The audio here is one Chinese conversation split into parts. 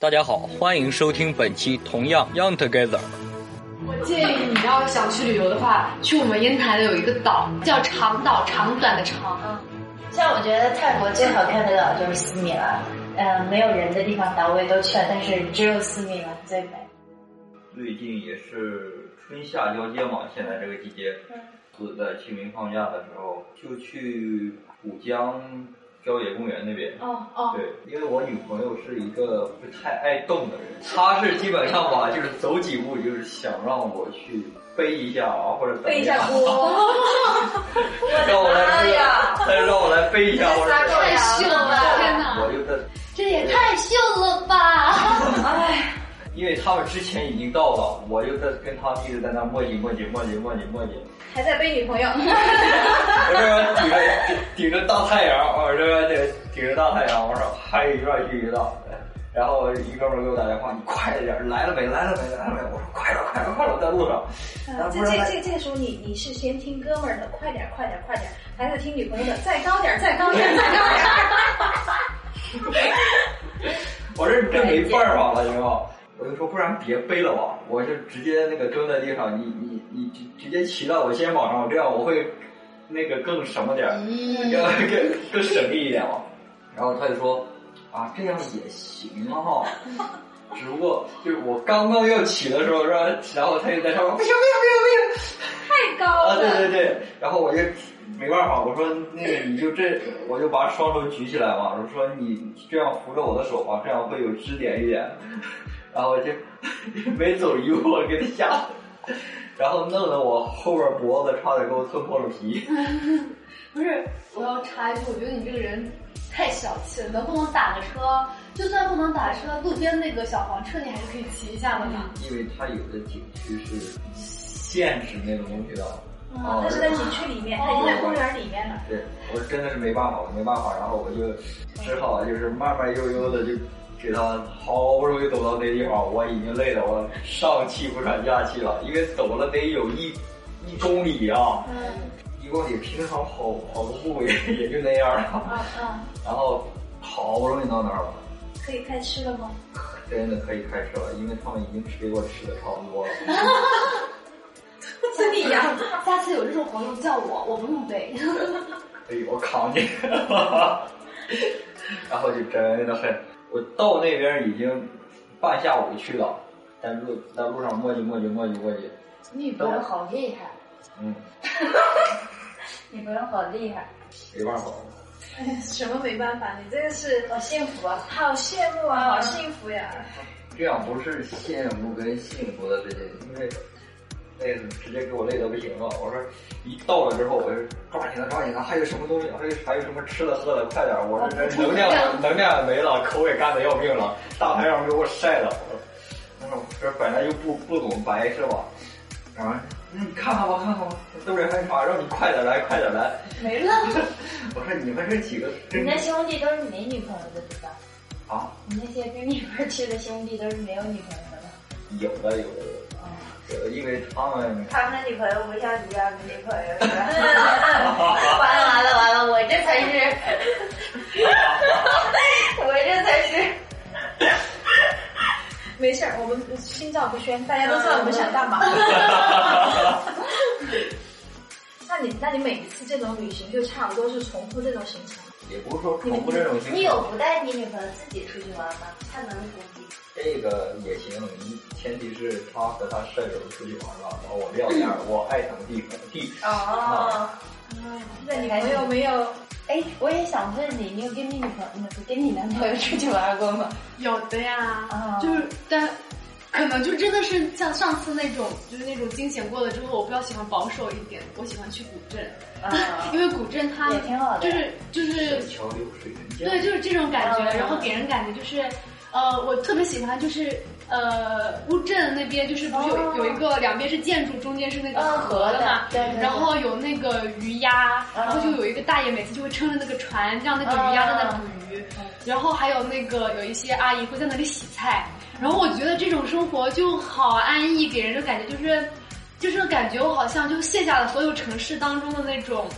大家好，欢迎收听本期《同样 Young Together》。我建议你要想去旅游的话，去我们烟台的有一个岛叫长岛，长短的长。嗯，像我觉得泰国最好看的岛就是斯米兰，嗯，没有人的地方岛我也都去了，但是只有斯米兰最美。最近也是春夏交接嘛，现在这个季节，是在清明放假的时候就去浦江。郊野公园那边，哦哦，对，因为我女朋友是一个不太爱动的人，她是基本上吧，就是走几步就是想让我去背一下啊，或者背一下锅，让我来背呀，再让我来背一下，我说太秀了，天哪，我就在，这也太秀了吧，哎。因为他们之前已经到了，我就在跟他们一直在那磨叽磨叽磨叽磨叽磨叽，还在背女朋友。我这顶着顶着大太阳，我这顶顶着大太阳，我说还有一段距离呢。然后一哥们给我打电话，你快点，来了没？来了没？来了没？我说快了，快了，快了，在路上。这这这这个时候，你你是先听哥们的，快点，快点，快点，还是听女朋友的，再高点，再高点，再高点。我这真没办法了，行吗？我就说，不然别背了吧，我就直接那个蹲在地上，你你你直直接骑到我肩膀上，这样我会那个更什么点儿，更更更省力一点嘛。然后他就说，啊，这样也行哈，只不过就是我刚刚要起的时候然后？然后他就在上面，不行不行不行不行，太高了。啊对对对，然后我就没办法，我说那个你就这，我就把双手举起来嘛，我说你这样扶着我的手吧，这样会有支点一点。然后就没走一步，我给他吓，然后弄得我后边脖子差点给我蹭破了皮。不是，我要插一句，我觉得你这个人太小气了。能不能打个车？就算不能打车，路边那个小黄车你还是可以骑一下的嘛。因为它有的景区是限制那种东西的。哦，它是在景区里面，它已经在公园里面了。对，我真的是没办法，我没办法，然后我就只好就是慢慢悠悠的就。给他好不容易走到那地方，我已经累得我上气不喘下气了，因为走了得有一一公里啊，一公里平常跑跑个步也也就那样了，然后好不容易到那儿了，可以开吃了吗？真的可以开吃了，因为他们已经吃给我吃的差不多了。是你呀，下次有这种活动叫我，我不用背。哎，我扛你，然后就真的很。我到那边已经半下午去了，在路在路上磨叽磨叽磨叽磨叽。女朋友好厉害。嗯。女朋友好厉害。没办法。哎呀，什么没办法？你这个是好幸福啊！好羡慕啊！好幸福呀！这样不是羡慕跟幸福的事情，因为。累直接给我累得不行了。我说一到了之后，我就抓紧了，抓紧了。还有什么东西？还有还有什么吃的喝的？快点！我这能量 能量没了，口也干的要命了。大太阳给我晒的。我说这本来就不不怎么白是吧？啊，你看看吧，看看吧，都是害怕，让你快点来，快点来。没了。我说你们这几个，你那兄弟都是没女朋友的对吧？啊？你那些跟你一块去的兄弟都是没有女朋友的吗？有的，有的。因为他们，他们的女朋友不像你这样的女朋友，是吧？完 了完了完了，我这才是，我这才是。没事儿，我们心照不宣，大家都知道我们想干嘛。那你那你每一次这种旅行就差不多是重复这种行程？也不是说重复这种行程。你有不带你女朋友自己出去玩吗？他能估计。这个也行，前提是他和他舍友出去玩了，然后我撂那儿，我爱怎么地怎么地。哦，那你朋友没有？哎，我也想问你，你有跟你女朋友、跟你男朋友出去玩过吗？有的呀，就是但可能就真的是像上次那种，就是那种惊险过了之后，我比较喜欢保守一点，我喜欢去古镇，啊 因为古镇它也挺好的，就是就是桥流水人家，对，就是这种感觉，然后给人感觉就是。呃，我特别喜欢，就是呃乌镇那边，就是不是有有一个两边是建筑，中间是那个河的嘛，然后有那个鱼鸭，然后就有一个大爷每次就会撑着那个船，让那个鱼鸭在那捕鱼，然后还有那个有一些阿姨会在那里洗菜，然后我觉得这种生活就好安逸，给人的感觉就是，就是感觉我好像就卸下了所有城市当中的那种，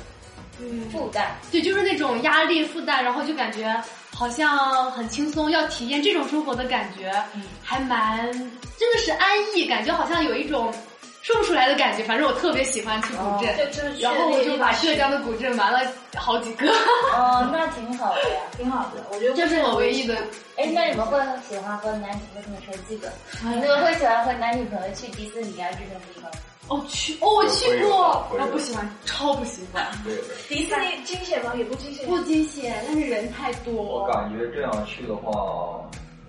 嗯负担，对，就是那种压力负担，然后就感觉。好像很轻松，要体验这种生活的感觉，还蛮真的是安逸，感觉好像有一种说不出来的感觉。反正我特别喜欢去古镇，然后我就把浙江的古镇玩了好几个。哦，那挺好的呀，挺好的。我觉得这是我唯一的。哎，那你们会喜欢和男女为什么说这个？你们会喜欢和男女朋友去迪士尼啊这种地方？哦去哦我去过，我不喜欢，超不喜欢。迪士尼惊险吗？也不惊险。不惊险，但是人太多。我感觉这样去的话，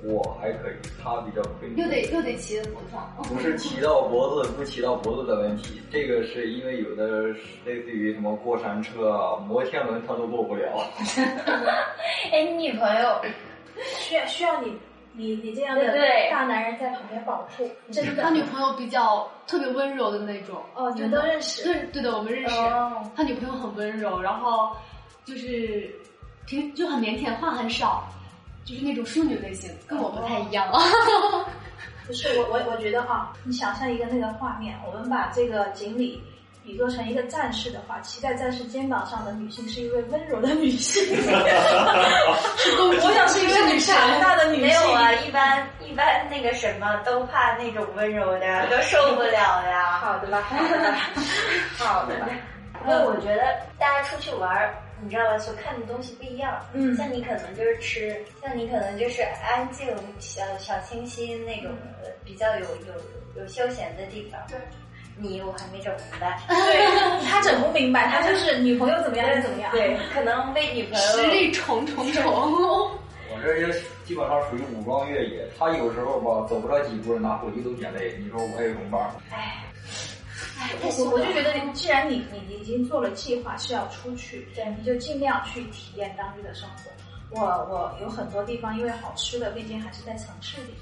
我还可以，他比较亏。又得又得骑在脖子上。不是 骑到脖子不骑到脖子的问题，这个是因为有的类似于什么过山车啊、摩天轮，他都过不了。哎，你女朋友需要需要你。你你这样的大男人在旁边保护，真的。他女朋友比较特别温柔的那种。哦，你们都认识？对对的，我们认识。他女朋友很温柔，然后就是平就很腼腆，话很少，就是那种淑女类型，跟我不太一样。不是我我我觉得哈，你想象一个那个画面，我们把这个锦鲤。比作成一个战士的话，骑在战士肩膀上的女性是一位温柔的女性。我想是一个女强大的女性。没有啊，一般一般那个什么都怕那种温柔的，都受不了呀。好的吧，好的吧，好的吧。因为我觉得大家出去玩儿，你知道吧，所看的东西不一样。嗯，像你可能就是吃，像你可能就是安静、小小清新那种比较有有有休闲的地方。对。你我还没整明白，对他整不明白，他就是女朋友怎么样就怎么样，对，可能为女朋友实力重重重。我这也基本上属于武装越野，他有时候吧走不了几步，拿手机都捡累。你说我还有什么办法？哎，哎，我我就觉得，既然你你已经做了计划是要出去，对，你就尽量去体验当地的生活。我我有很多地方，因为好吃的，毕竟还是在城市里。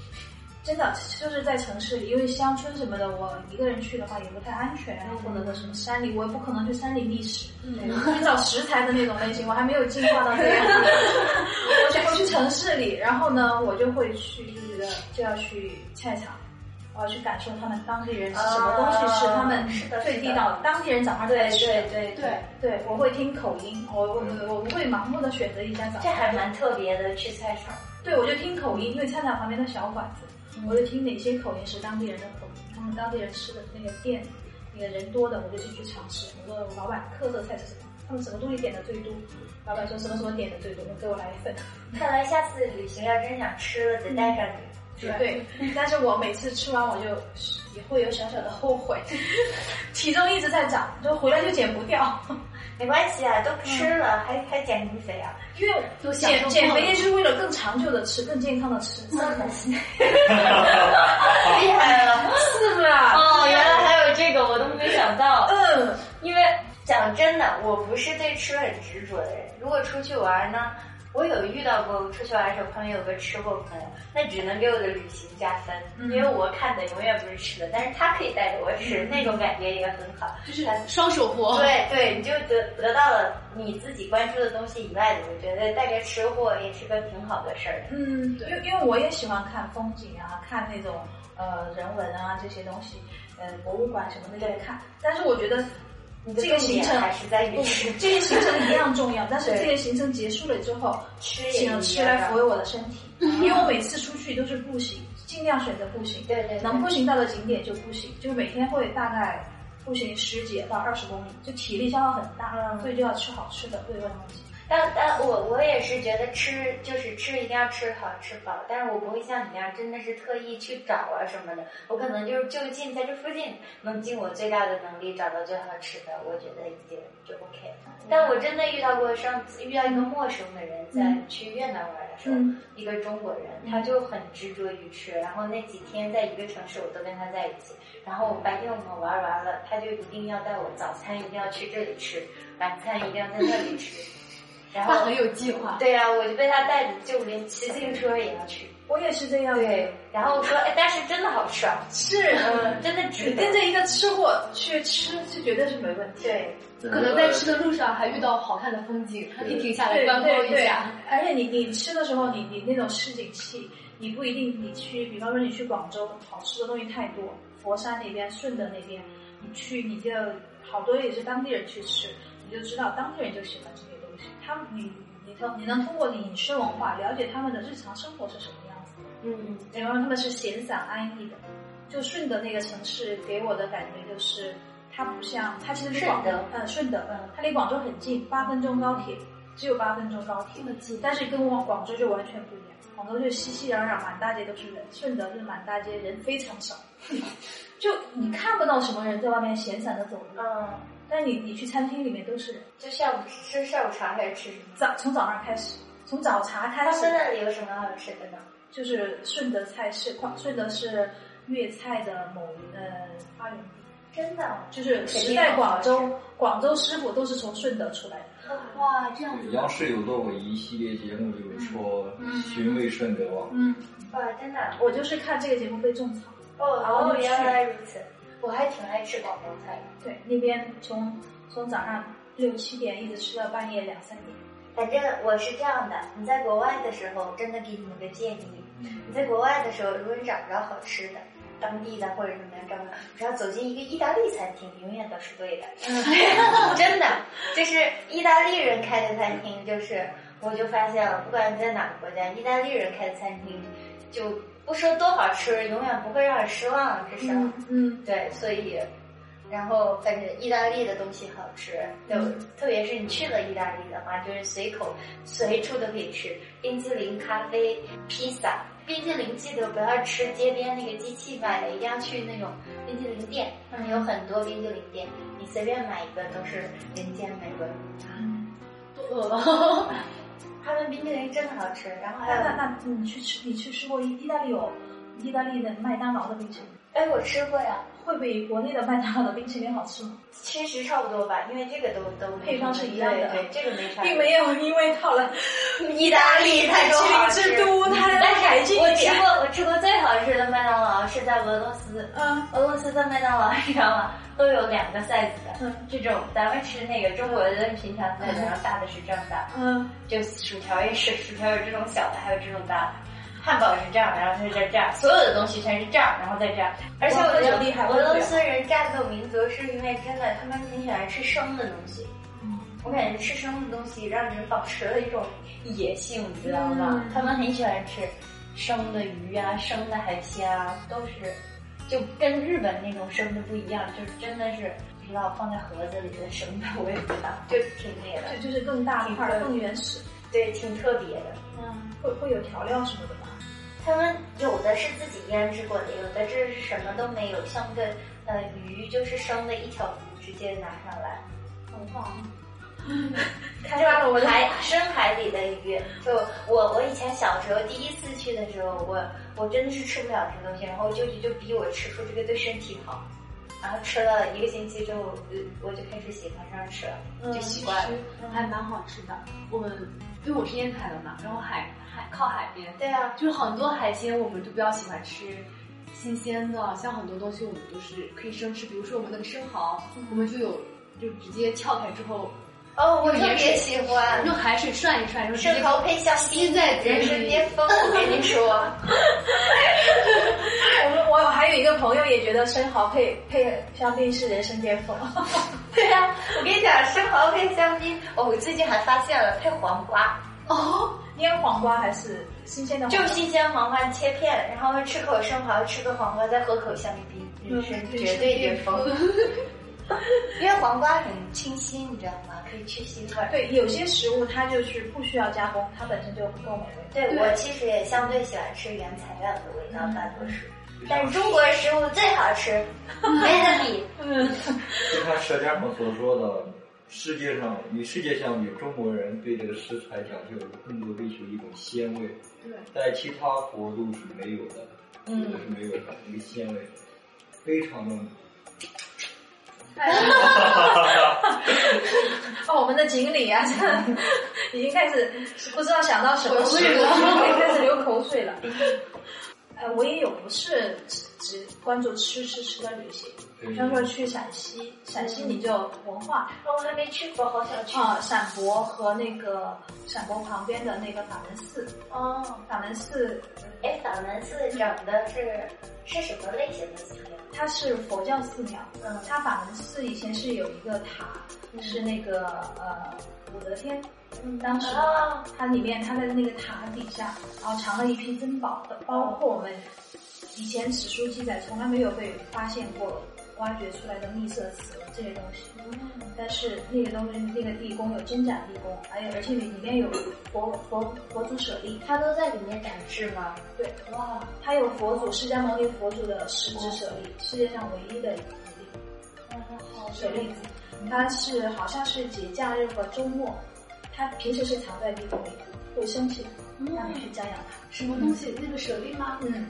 真的就是在城市里，因为乡村什么的，我一个人去的话也不太安全。或者说什么山里，我也不可能去山里觅食，去找食材的那种类型，我还没有进化到这样。我去我去城市里，然后呢，我就会去，就觉得就要去菜场，我要去感受他们当地人是什么东西是他们最地道的，当地人早上在吃。对对对对，我会听口音，我我我不会盲目的选择一家早餐。这还蛮特别的，去菜场。对，我就听口音，因为菜场旁边的小馆子。我就听哪些口音是当地人的口音，他们当地人吃的那个店，那个人多的，我就进去尝试。我说老板特色菜是什么？他们什么东西点的最多？老板说什么什么点的最多，给我来一份。看来下次旅行要真想吃了，得带上你。对，但是我每次吃完我就也会有小小的后悔，体重一直在涨，就回来就减不掉。没关系啊，都吃了，还还减什么肥啊？因为减减肥也是为了更长久的吃，更健康的吃。厉害了，是吧？哦，原来还有这个，我都没想到。嗯，因为讲真的，我不是对吃很执着的人。如果出去玩呢？我有遇到过出去玩的时候，旁边有个吃货朋友，那只能给我的旅行加分，因为我看的永远不是吃的，但是他可以带着我吃，那种感觉也很好，就是双手获。对对，你就得得到了你自己关注的东西以外的，我觉得带着吃货也是个挺好的事儿。嗯，因为因为我也喜欢看风景啊，看那种呃人文啊这些东西，呃博物馆什么的也看，但是我觉 do 这个行程还是在于吃，这个行程一样重要，但是这个行程结束了之后，吃请吃来抚慰我的身体，因为我每次出去都是步行，尽量选择步行，对对，能步行到的景点就步行，就每天会大概步行十几到二十公里，就体力消耗很大，所以就要吃好吃的，对味东西。但但我我也是觉得吃就是吃一定要吃好吃饱，但是我不会像你那样真的是特意去找啊什么的，我可能就是就近在这附近能尽我最大的能力找到最好吃的，我觉得已经就 OK 了。但我真的遇到过上次遇到一个陌生的人在去越南玩的时候，一个中国人，他就很执着于吃，然后那几天在一个城市我都跟他在一起，然后白天我们玩完了，他就一定要带我早餐一定要去这里吃，晚餐一定要在那里吃。他很有计划。对呀，我就被他带着，就连骑自行车也要去。我也是这样。对，然后说，哎，但是真的好吃啊！是，嗯，真的值。跟着一个吃货去吃，是绝对是没问题。对，可能在吃的路上还遇到好看的风景，还可以停下来观光一下。而且你你吃的时候，你你那种市井气，你不一定你去，比方说你去广州，好吃的东西太多，佛山那边、顺德那边，你去你就好多也是当地人去吃，你就知道当地人就喜欢这些。他们你你通你能通过饮食文化了解他们的日常生活是什么样子。嗯然后他们是闲散安逸的。就顺德那个城市给我的感觉就是，它不像它其实离广顺德呃顺德嗯它离广州很近，八分钟高铁，只有八分钟高铁这，么近，但是跟广广州就完全不一样。广州就熙熙攘攘，满大街都是人；顺德就是满大街人非常少，就你看不到什么人在外面闲散的走路，嗯，但你你去餐厅里面都是。就下午吃下午茶还是吃什么？早从早上开始，从早茶开始他们，那里有什么好吃的呢？就是顺德菜是顺德是粤菜的某呃发源地。真的？就是时代广州，广州师傅都是从顺德出来的。哇，这样子央视有做过一系列节目，就是说寻味顺德嘛。嗯，哇，真的？我就是看这个节目被种草。哦哦，原来如此。我还挺爱吃广东菜的。对，那边从从早上六七点一直吃到半夜两三点。反正我是这样的，你在国外的时候，真的给你们个建议，你在国外的时候，如果你找不着好吃的，当地的或者什么样找不着，只要走进一个意大利餐厅，永远都是对的。真的，就是意大利人开的餐厅，就是我就发现了，不管你在哪个国家，意大利人开的餐厅，就不说多好吃，永远不会让人失望，至少。嗯，对，所以，然后反正意大利的东西好吃，就、特别是你去了意大利的话，就是随口随处都可以吃冰淇淋、咖啡、披萨。冰淇淋记得不要吃街边那个机器买的，一定要去那种冰淇淋店，他们有很多冰淇淋店，你随便买一个都是人间美味。都饿了。他们冰淇淋真的好吃，然后还有，那那那你去吃，你去吃过意意大利有意大利的麦当劳的冰淇淋，哎，我吃过呀，会比国内的麦当劳的冰淇淋好吃吗？其实差不多吧，因为这个都都配方是一样的对对，这个没啥，并没有，因为到了 意大利太多好吃之都，它但海是我吃。过，我吃过最好吃的麦当劳是在俄罗斯。嗯俄罗斯的麦当劳，你知道吗？都有两个 size 的。嗯这种咱们吃那个中国的平常 size，然后大的是这么大，嗯，就薯条也是，薯条有这种小的，还有这种大的。汉堡是这样，然后它是这样，所有的东西全是这样，然后再这样。而且我觉得厉害俄罗斯人战斗民族是因为真的，他们挺喜欢吃生的东西。嗯我感觉吃生的东西让人保持了一种野性，你知道吗？嗯他们很喜欢吃生的鱼啊、生的海鲜啊，都是就跟日本那种生的不一样，就是真的是不知道放在盒子里的生的，我也不知道，就挺那个的，就就是更大块儿、更原始。对，挺特别的。嗯，会会有调料什么的吗？他们有的是自己腌制过的，有的这是什么都没有，像个呃鱼就是生的一条鱼直接拿上来，好棒！开发了我海深海里的鱼。就我我以前小时候第一次去的时候，我我真的是吃不了这东西，然后我舅舅就逼我吃，说这个对身体好。然后吃了一个星期之后，呃我就开始喜欢上吃了，就习惯了。还蛮好吃的。我们因为我是烟台的嘛，然后海海靠海边，对啊，就是很多海鲜我们都比较喜欢吃新鲜的，像很多东西我们都是可以生吃，比如说我们那个生蚝，我们就有就直接撬开之后哦，我特别喜欢。用海水涮一涮，生蚝配香槟，在人生巅峰。我跟你说，我们我还有一个朋友也觉得生蚝配配香槟是人生巅峰。对呀、我跟你讲，生蚝配香槟，哦，我最近还发现了配黄瓜。哦，腌黄瓜还是新鲜的？就新鲜黄瓜切片，然后吃口生蚝，吃个黄瓜，再喝口香槟，人生绝对巅峰。因为黄瓜很清新，你知道吗？可以去腥味儿。对，有些食物它就是不需要加工，它本身就够美味。对我其实也相对喜欢吃原材料的味道，大多数。但是中国食物最好吃，没得比。就像《舌尖上》所说的，世界上与世界相比，中国人对这个食材讲究更多追求一种鲜味，对在其他国度是没有的，有的是没有的，一个鲜味非常的。哦，我们的锦鲤啊，这已经开始不知道想到什么了，开始流口水了。呃，我也有不是只只关注吃吃吃的旅行，比方说去陕西，陕西你就文化我还没去过，好想去。啊，陕博和那个陕博旁边的那个法门寺，哦，法门寺哎，法门寺长的是是什么类型的寺庙？它是佛教寺庙，嗯它法门寺以前是有一个塔，是那个呃武则天当时它里面它的那个塔底下，然后藏了一批珍宝的，包括我们以前史书记载从来没有被发现过、挖掘出来的秘色瓷这些东西。但是那个东西，那个地宫有真假地宫，还有而且里里面有佛佛佛祖舍利，它都在里面展示吗？对，哇，它有佛祖释迦牟尼佛祖的十指舍利，世界上唯一的一粒舍利子，它是好像是节假日和周末，它平时是藏在地宫里，会升起来，让你去瞻仰它。什么东西？那个舍利吗？嗯。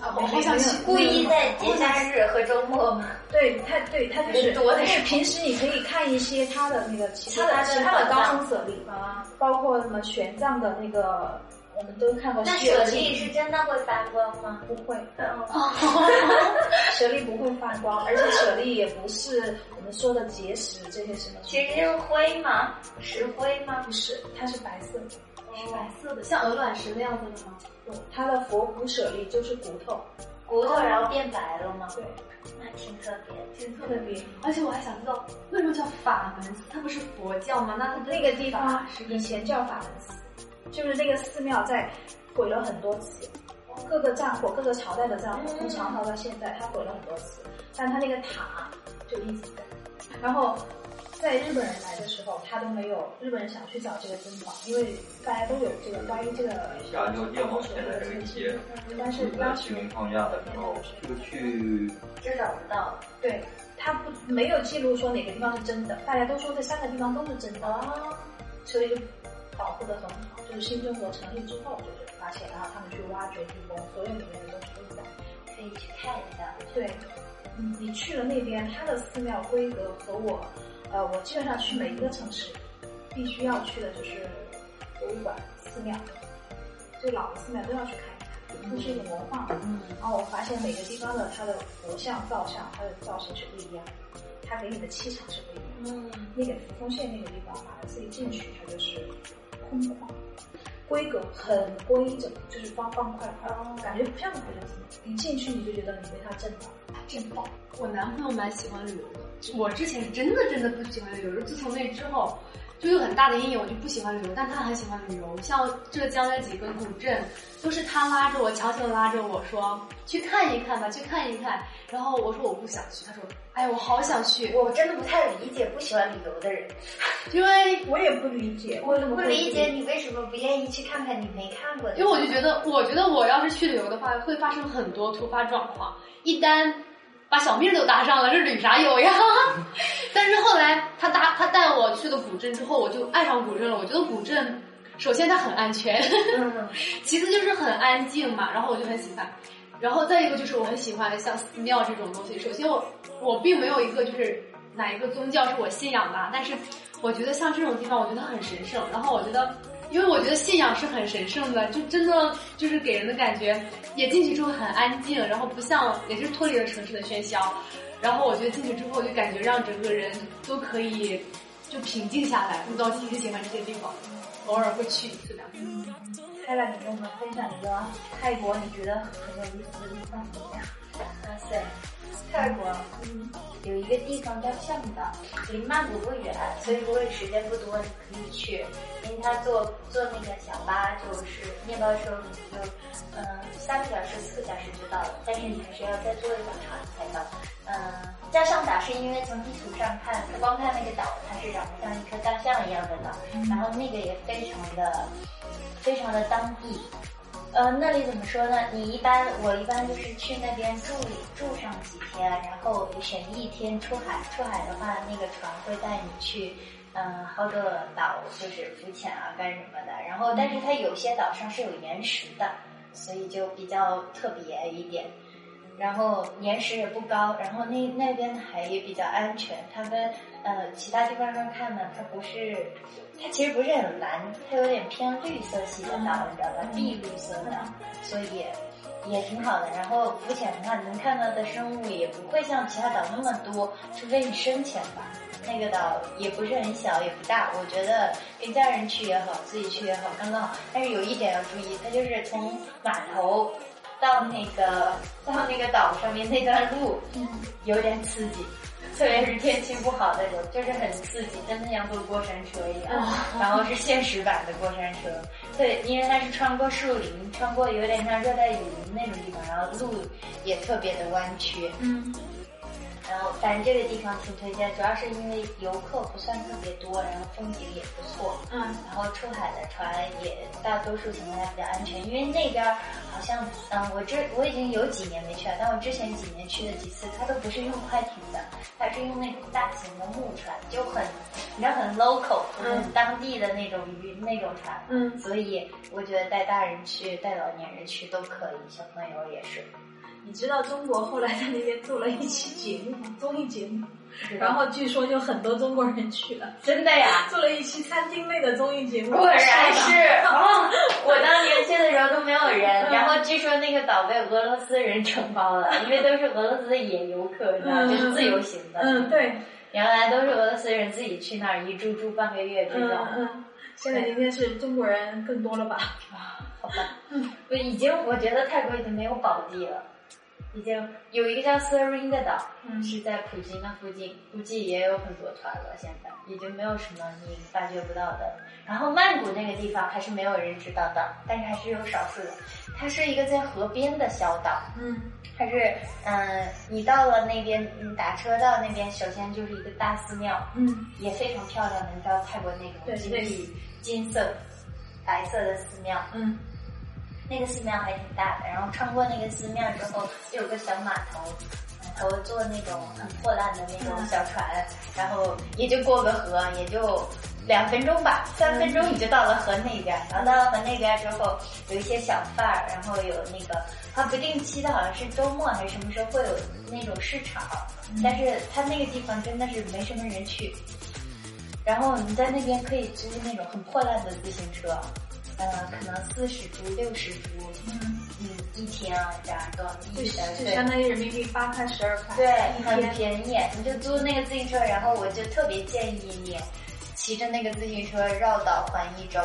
啊，我好想去，故意在节假日和周末嘛。对，他对他就是，但是平时你可以看一些他的那个其他的其他的高僧舍利啊，包括什么玄奘的那个，我们都看过。那舍利是真的会发光吗？不会，舍利不会发光，而且舍利也不是我们说的结石这些什么。其实是灰吗？石灰吗？不是，它是白色的。是白色的，像鹅卵石那样子的吗？它的佛骨舍利就是骨头，骨头然后变白了吗？对，那挺特别，挺特别。而且我还想知道，为什么叫法门寺？它不是佛教吗？那它那个地方以前叫法门寺，就是那个寺庙在毁了很多次，各个战火、各个朝代的战火，从唐朝到现在，它毁了很多次，但它那个塔就一直在，然后。在日本人来的时候，他都没有日本人想去找这个珍宝，因为大家都有这个关于这个。下就电网现在这个街，但是当时放假的时候就去，就找不到。对他不没有记录说哪个地方是真的，大家都说这三个地方都是真的，所以就保护的很好。就是新中国成立之后，就是发现，然后他们去挖掘地宫，所有里面的东西都在，可以去看一下。对，嗯，你去了那边，它的寺庙规格和我。呃，我基本上去每一个城市，必须要去的就是博物馆、寺庙，最老的寺庙都要去看一看，这是一个文化。嗯。然后我发现每个地方的它的佛像造像，它的造型是不一样，它给你的气场是不一样。嗯。那个扶风县那个地方，把它自己进去，它就是空旷，规格很规整，就是方方块块，感觉不像个佛像寺。一进去你就觉得你被它震到，震爆。我男朋友蛮喜欢旅游的。我之前是真的真的不喜欢旅游，自从那之后，就有很大的阴影，我就不喜欢旅游。但他很喜欢旅游，像浙江那几个古镇，都是他拉着我，强行拉着我说去看一看吧，去看一看。然后我说我不想去，他说哎，我好想去。我真的不太理解不喜欢旅游的人，因为我也不理解，我不理解你为什么不愿意去看看你没看过的。因为我就觉得，我觉得我要是去旅游的话，会发生很多突发状况，一旦。把小命都搭上了，这旅啥游呀？但是后来他搭他带我去了古镇之后，我就爱上古镇了。我觉得古镇，首先它很安全，其次就是很安静嘛，然后我就很喜欢。然后再一个就是我很喜欢像寺庙这种东西。首先我我并没有一个就是哪一个宗教是我信仰的，但是我觉得像这种地方，我觉得很神圣。然后我觉得。因为我觉得信仰是很神圣的，就真的就是给人的感觉，也进去之后很安静，然后不像也是脱离了城市的喧嚣，然后我觉得进去之后就感觉让整个人都可以就平静下来。不知道你喜欢这些地方，偶尔会去一次两次。开了，你跟我们分享一个泰国你觉得很有意思的地方怎么样？哇塞！泰国，嗯，有一个地方叫向导，离曼谷不远，所以如果时间不多，你可以去。因为他坐坐那个小巴，就是面包车，就嗯三个小时、四个小时就到了。但是你还是要再坐一个船才到。嗯，叫向导是因为从地图上看，他光看那个岛，它是长得像一颗大象一样的岛，然后那个也非常的非常的当地。呃，那里怎么说呢？你一般，我一般就是去那边住住上几天，然后选一天出海。出海的话，那个船会带你去，嗯，好多岛，就是浮潜啊，干什么的。然后，但是它有些岛上是有岩石的，所以就比较特别一点。然后岩石也不高，然后那那边的海也比较安全。它跟呃其他地方上看呢，它不是。它其实不是很蓝，它有点偏绿色系的岛，你知道吧？碧绿色的，所以也挺好的。然后浮潜的话，能看到的生物也不会像其他岛那么多，除非你深潜吧。那个岛也不是很小，也不大。我觉得跟家人去也好，自己去也好，刚刚好。但是有一点要注意，它就是从码头到那个到那个岛上面那段路，有点刺激。特别是天气不好的时候，就是很刺激，真的像坐过山车一样。然后是现实版的过山车，对，因为它是穿过树林，穿过有点像热带雨林那种地方，然后路也特别的弯曲。嗯。然后，反正这个地方挺推荐，主要是因为游客不算特别多，然后风景也不错。嗯。然后出海的船也大多数情况下比较安全，因为那边好像，嗯，我这我已经有几年没去了，但我之前几年去了几次，它都不是用快艇的，它是用那种大型的木船，就很，你知道很 local，很当地的那种鱼那种船。嗯。所以我觉得带大人去，带老年人去都可以，小朋友也是。你知道中国后来在那边做了一期节目，综艺节目，然后据说就很多中国人去了，真的呀，做了一期餐厅类的综艺节目。果然是，哦我当年去的时候都没有人，然后据说那个岛被俄罗斯人承包了，因为都是俄罗斯的野游客，你知道，就是自由行的。嗯，对，原来都是俄罗斯人自己去那儿一住住半个月这种。嗯，现在今天是中国人更多了吧？啊，好吧，嗯，我已经我觉得泰国已经没有宝地了。已经有一个叫 Sering 的岛，是在普吉那附近，估计也有很多团了。现在已经没有什么你发掘不到的。然后曼谷那个地方还是没有人知道的，但是还是有少数的。它是一个在河边的小岛，嗯，它是嗯，你到了那边，你打车到那边，首先就是一个大寺庙，嗯，也非常漂亮的，你知道泰国那种金碧金色、白色的寺庙，嗯。那个寺庙还挺大的，然后穿过那个寺庙之后，有个小码头，码头坐那种很破烂的那种小船，然后也就过个河，也就两分钟吧，三分钟你就到了河那边。然后到了河那边之后，有一些小贩儿，然后有那个，它不定期的好像是周末还是什么时候会有那种市场，但是它那个地方真的是没什么人去。然后你在那边可以租那种很破烂的自行车。呃，可能四十株、六十株，嗯嗯，一天啊这样多一天，就相当于人民币八块、十二块，对，很便宜。你就租那个自行车，然后我就特别建议你骑着那个自行车绕岛环一周。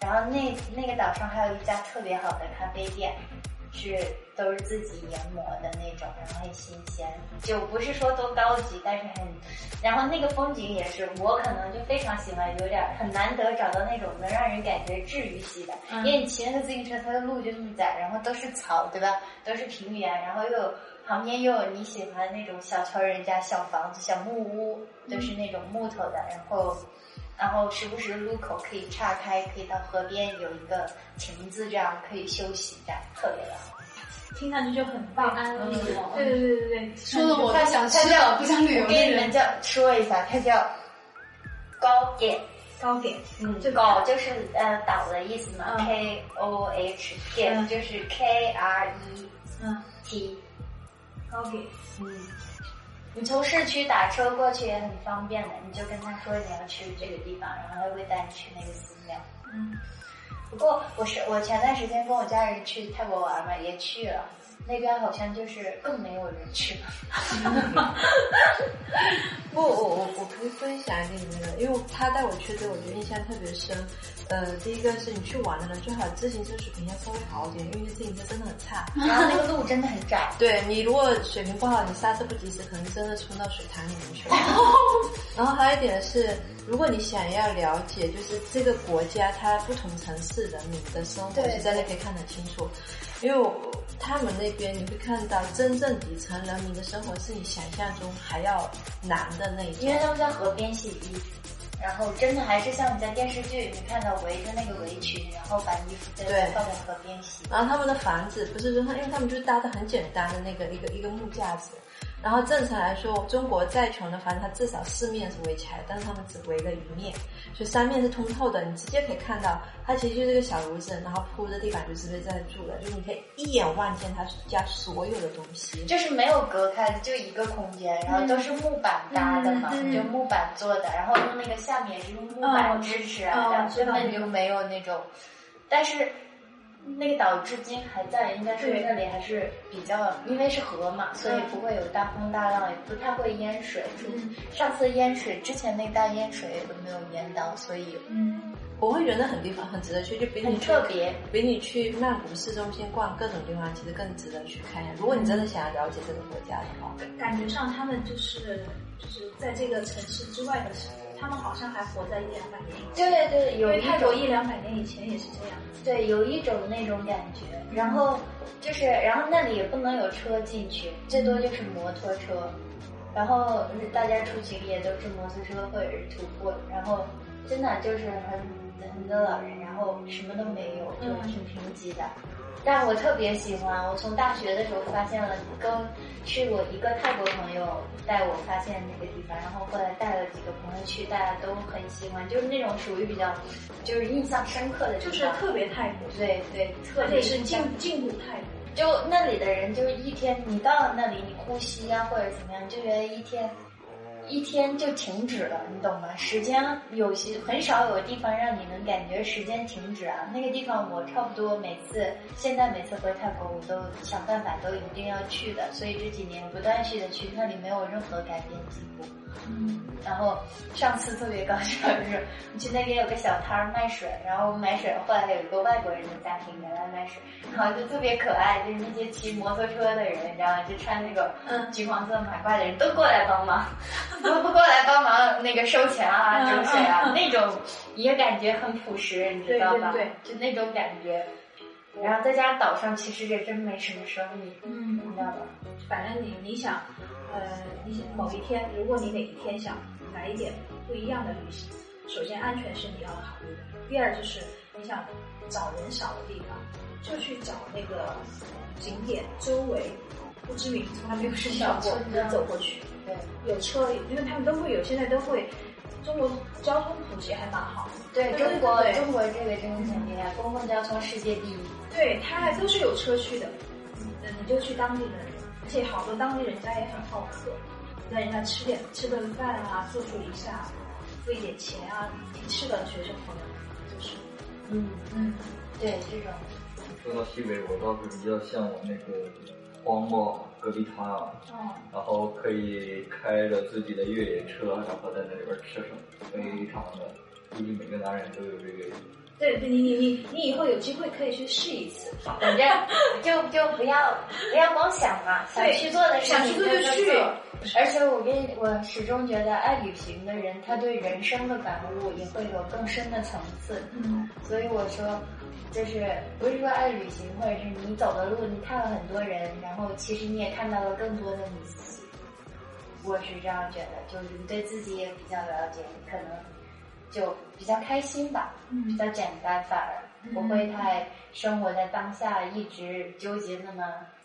然后那那个岛上还有一家特别好的咖啡店。是都是自己研磨的那种，然后很新鲜，就不是说多高级，但是很，然后那个风景也是我可能就非常喜欢，有点很难得找到那种能让人感觉治愈系的，因为你骑那个自行车，它的路就那么窄，然后都是草，对吧？都是平原，然后又有旁边又有你喜欢那种小桥人家小房子、小木屋，都是那种木头的，然后。然后时不时路口可以岔开，可以到河边有一个亭子，这样可以休息，这样特别的好，听上去就很棒，安逸。对对对对对，说的我太想去了，不想旅游。给你们叫说一下，它叫高点，高点，嗯，就高就是呃岛的意思嘛，K O H 点就是 K R E 嗯。T，高点，嗯。你从市区打车过去也很方便的，你就跟他说你要去这个地方，然后他会带你去那个寺庙。嗯，不过我是我前段时间跟我家人去泰国玩嘛，也去了，那边好像就是更没有人去了。不，我我我可以分享一点那个，因为他带我去的，我觉得印象特别深。呃，第一个是你去玩的人最好自行车水平要稍微好一点，因为自行车真的很差，然后那个路真的很窄。对你如果水平不好，你刹车不及时，可能真的冲到水潭里面去了。然后还有一点是，如果你想要了解，就是这个国家它不同城市人民的生活，你在那可以看得清楚。因为他们那边你会看到真正底层人民的生活是你想象中还要难的那一种。因为他们在河边洗衣服。然后真的还是像你在电视剧里看到围着那个围裙，然后把衣服在放在河边洗。然后他们的房子不是说，因为他们就搭的很简单的那个一个一个木架子。然后正常来说，中国再穷的房子，它至少四面是围起来，但是他们只围了一面，所以三面是通透的，你直接可以看到，它其实就是个小屋子，然后铺的地板就直接在住的，就是你可以一眼望见他家所有的东西，就是没有隔开的，就一个空间，然后都是木板搭的嘛，就木板做的，然后用那个下面是用木板支持啊，根本就没有那种，但是。那个岛至今还在，应该说那里还是比较，因为是河嘛，所以不会有大风大浪，也不太会淹水。上次淹水之前那大淹水也都没有淹到，所以嗯，我会觉得很地方很值得去，就比你很特别，比你去曼谷市中心逛各种地方，其实更值得去看一下。如果你真的想要了解这个国家的话，感觉上他们就是就是在这个城市之外的时候，他们好像还活在一两百年以前。对对，有一种一两百年以前也是这样。对，有一种那种感觉。然后就是，然后那里也不能有车进去，最多就是摩托车。然后大家出行也都是摩托车或者是徒步，然后真的就是很很多老人，然后什么都没有，就挺贫瘠的。但我特别喜欢，我从大学的时候发现了，跟是我一个泰国朋友带我发现那个地方，然后后来带了几个朋友去，大家都很喜欢，就是那种属于比较就是印象深刻的，就是特别泰国，对对，特别是进进入泰国。就那里的人，就是一天你到了那里，你呼吸啊或者怎么样，就觉得一天一天就停止了，你懂吗？时间有些很少有地方让你能感觉时间停止啊。那个地方我差不多每次现在每次回泰国，我都想办法都一定要去的，所以这几年不断续的去，那里没有任何改变进步。嗯，然后上次特别搞笑，就是我去那边有个小摊儿卖水，然后买水，后来有一个外国人的家庭也来卖水，然后就特别可爱，就是那些骑摩托车的人，你知道吗？就穿那个嗯橘黄色马褂的人都过来帮忙，都 不过来帮忙那个收钱啊、嗯酒水啊，那种也感觉很朴实，你知道吧？对就那种感觉。然后再加上岛上其实也真没什么生意，嗯你知道吧？反正你你想，呃，你想某一天，如果你哪一天想来一点不一样的旅行，首先安全是你要考虑的，第二就是你想找人少的地方，就去找那个景点周围不知名、从来没有人到过小村庄走过去，对有车，因为他们都会有，现在都会，中国交通普及还蛮好，对对中国中国这个真的很厉害，公共交通世界第一。对，它还都是有车去的，嗯，你就去当地的，而且好多当地人家也很好客，让人家吃点吃顿饭啊，住宿一下，付一点钱啊，是的，学生朋友就是，嗯嗯，对这种，说到西北，我倒是比较向往那个荒漠戈壁滩啊，哦，然后可以开着自己的越野车，然后在那里边吃什么，非常的，估计每个男人都有这个。对对，你你你你以后有机会可以去试一次，反正 就就不要不要光想嘛，想去做的事情想去做就去做。而且我跟你我始终觉得，爱旅行的人，他对人生的感悟也会有更深的层次。嗯，所以我说，就是不是说爱旅行，或者是你走的路，你看了很多人，然后其实你也看到了更多的你自己。我是这样觉得，就是你对自己也比较了解，你可能就比较开心吧，嗯比较简单，反而不会太生活在当下，一直纠结那么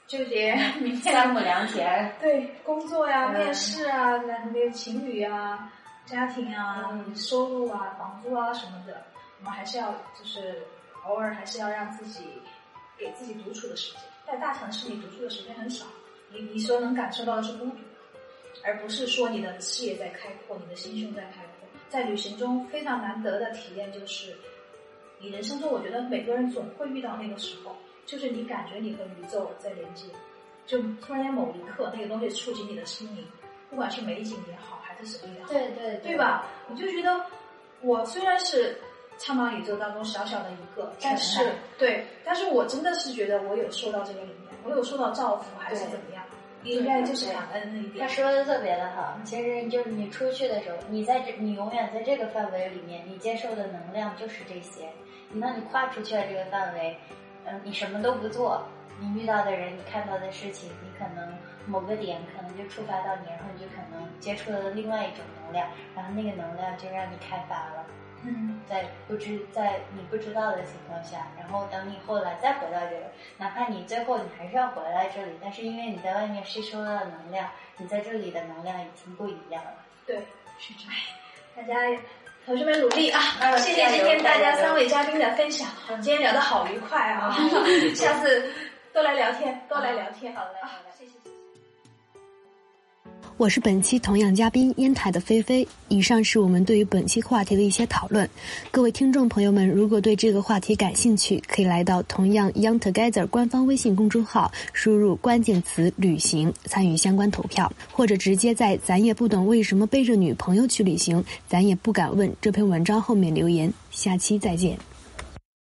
纠结明天三亩良田。对工作呀、嗯面试啊、那那个情侣啊、家庭啊、嗯收入啊、房租啊什么的，我们还是要就是偶尔还是要让自己给自己独处的时间。在大城市，你独处的时间很少，你你所能感受到的是孤独，而不是说你的视野在开阔，你的心胸在开阔。在旅行中非常难得的体验就是，你人生中我觉得每个人总会遇到那个时候，就是你感觉你和宇宙在连接。就突然间某一刻，那个东西触及你的心灵，不管是美景也好，还是什么也好，对对对？吧？我就觉得，我虽然是苍茫宇宙当中小小的一个，但是对，但是我真的是觉得我有受到这个里面，我有受到造福，还是怎么样？应该就是感恩那一点他。说的特别的好，其实就是你出去的时候，你在这，你永远在这个范围里面，你接受的能量就是这些。你当你跨出去了这个范围，嗯、你什么都不做，你遇到的人，你看到的事情，你可能某个点可能就触发到你，然后你就可能接触了另外一种能量，然后那个能量就让你开发了。嗯，在不知在你不知道的情况下，然后等你后来再回到这个，哪怕你最后你还是要回来这里，但是因为你在外面吸收了能量，你在这里的能量已经不一样了。对，是这样。大家同学们努力啊！嗯谢谢今天大家三位嘉宾的分享，今天聊得好愉快啊！下次多来聊天，多来聊天。好嘞啊好嘞我是本期同样嘉宾烟台的菲菲。以上是我们对于本期话题的一些讨论。各位听众朋友们，如果对这个话题感兴趣，可以来到同样 Young Together 官方微信公众号，输入关键词“旅行”，参与相关投票，或者直接在“咱也不懂为什么背着女朋友去旅行，咱也不敢问”这篇文章后面留言。下期再见。